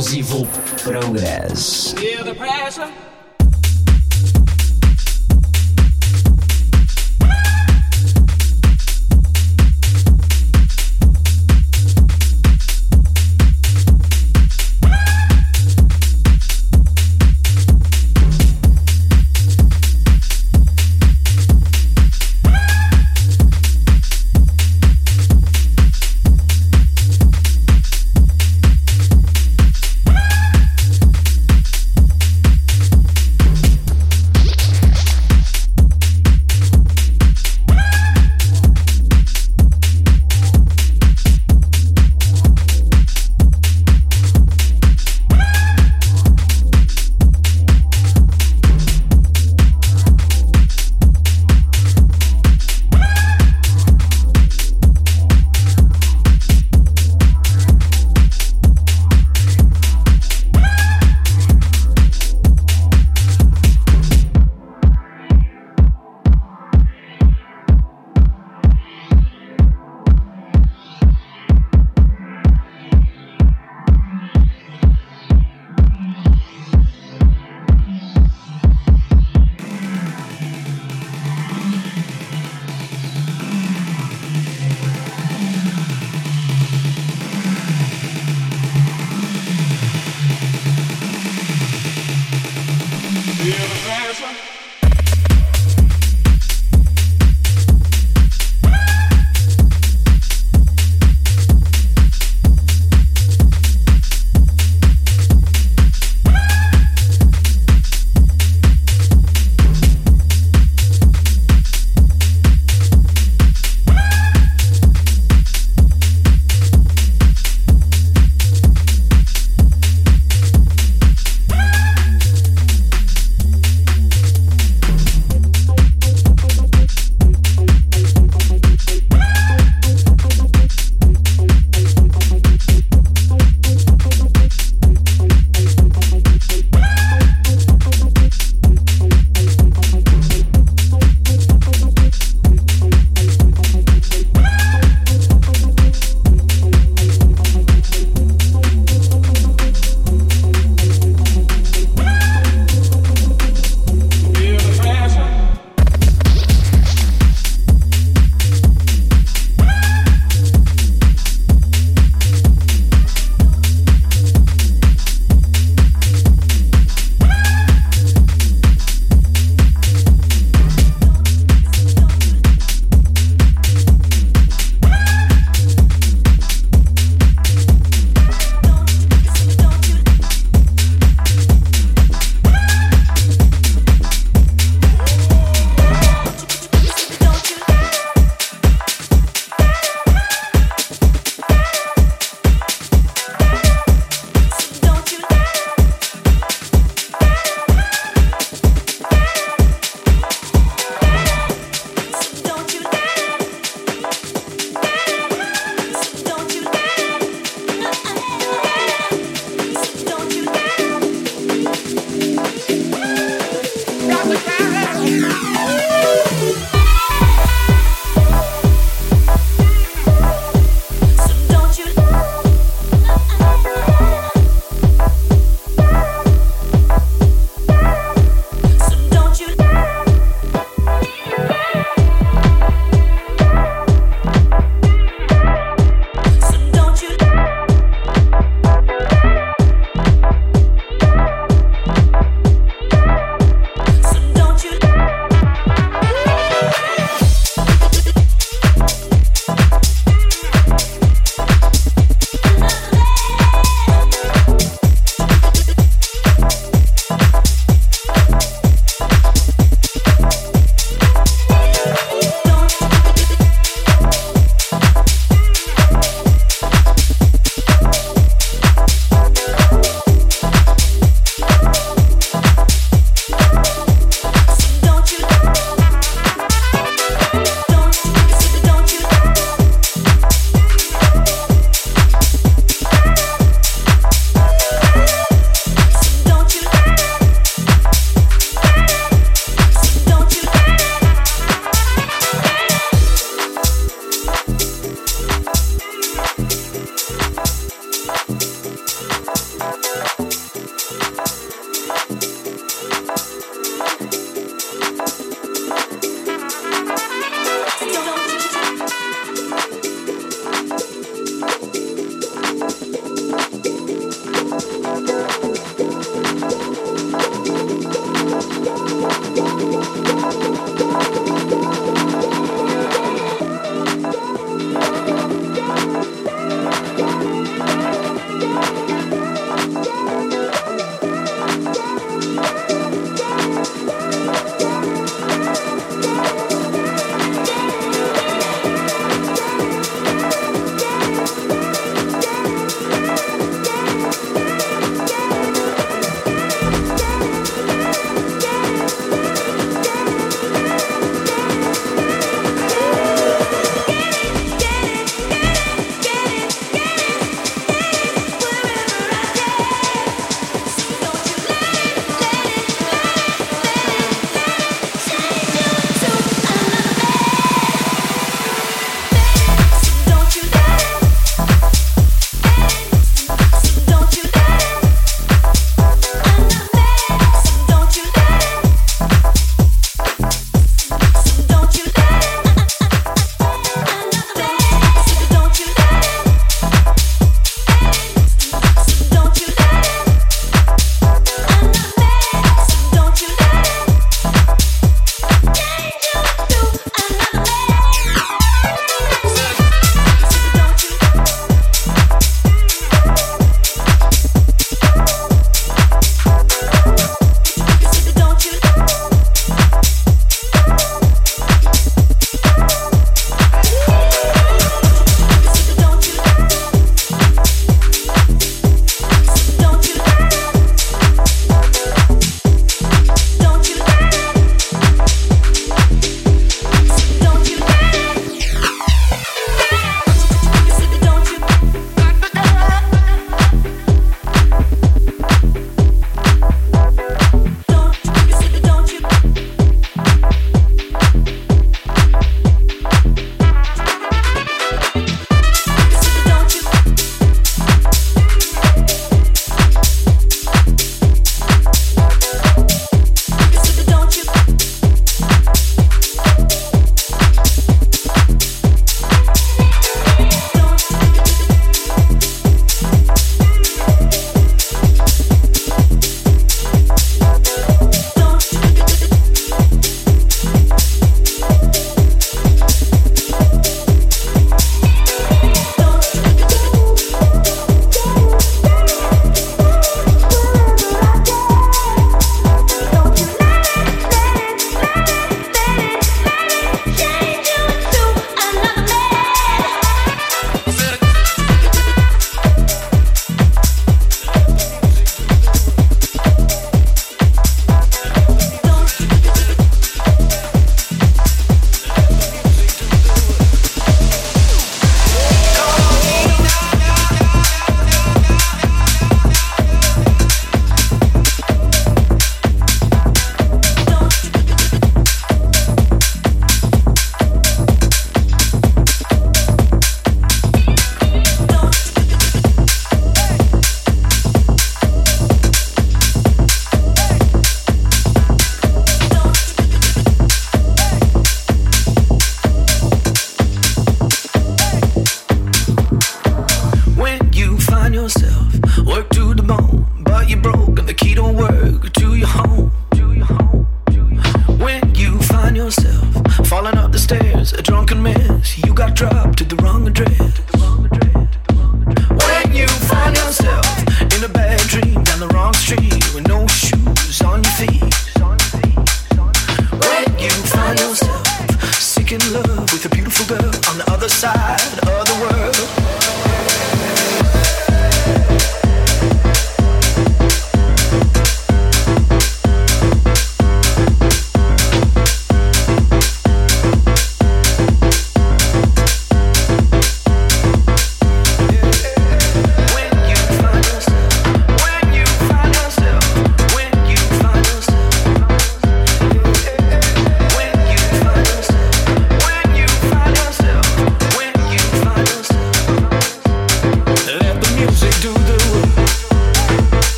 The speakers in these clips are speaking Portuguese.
Exclusivo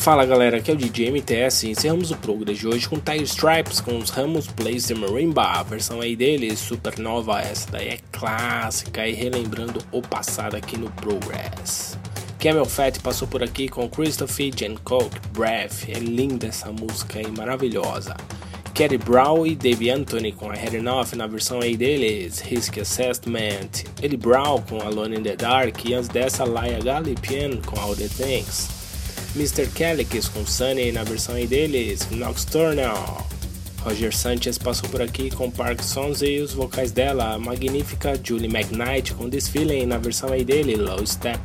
Fala galera, aqui é o DJ MTS e encerramos o Progress de hoje com Tire Stripes com os Ramos Plays de Marimba, a versão aí dele, Supernova, essa daí é clássica e relembrando o passado aqui no Progress. Camel Fat passou por aqui com Christopher Coke, Breath, é linda essa música aí, maravilhosa. Kerry Brown e Dave Anthony com a Head Enough na versão aí deles, Risk Assessment, Eddie Brown com Alone in the Dark e antes dessa Laia Galipian com All the Things. Mr. Calicus com Sunny na versão aí deles, Nocturnal. Roger Sanchez passou por aqui com Parkinson's e os vocais dela, a magnífica Julie McKnight com Feeling na versão aí dele, Low Step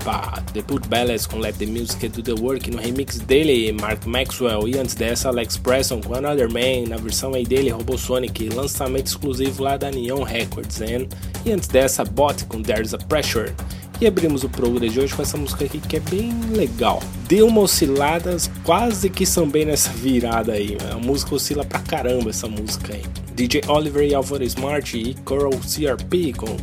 The Put Balance com Let the Music Do the Work no remix dele, Mark Maxwell e antes dessa Alex Preston com Another Man na versão aí dele, Robosonic, lançamento exclusivo lá da Neon Records, hein? e antes dessa Bot com There's a Pressure. E abrimos o programa de hoje com essa música aqui que é bem legal. Deu uma oscilada, quase que são bem nessa virada aí. A música oscila pra caramba essa música aí. DJ Oliver e Alvaro Smart e Coral CRP com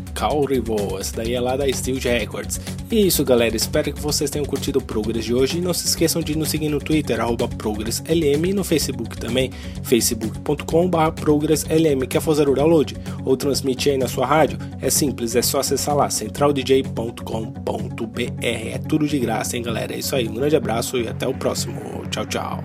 Rivo. Essa daí é lá da Steel Records. E é isso, galera. Espero que vocês tenham curtido o Progress de hoje. E não se esqueçam de nos seguir no Twitter, ProgressLM, e no Facebook também, facebook.com.br ProgressLM. Quer fazer o download ou transmitir aí na sua rádio? É simples, é só acessar lá, centraldj.com.br. É tudo de graça, hein, galera? É isso aí. Um grande abraço e até o próximo. Tchau, tchau.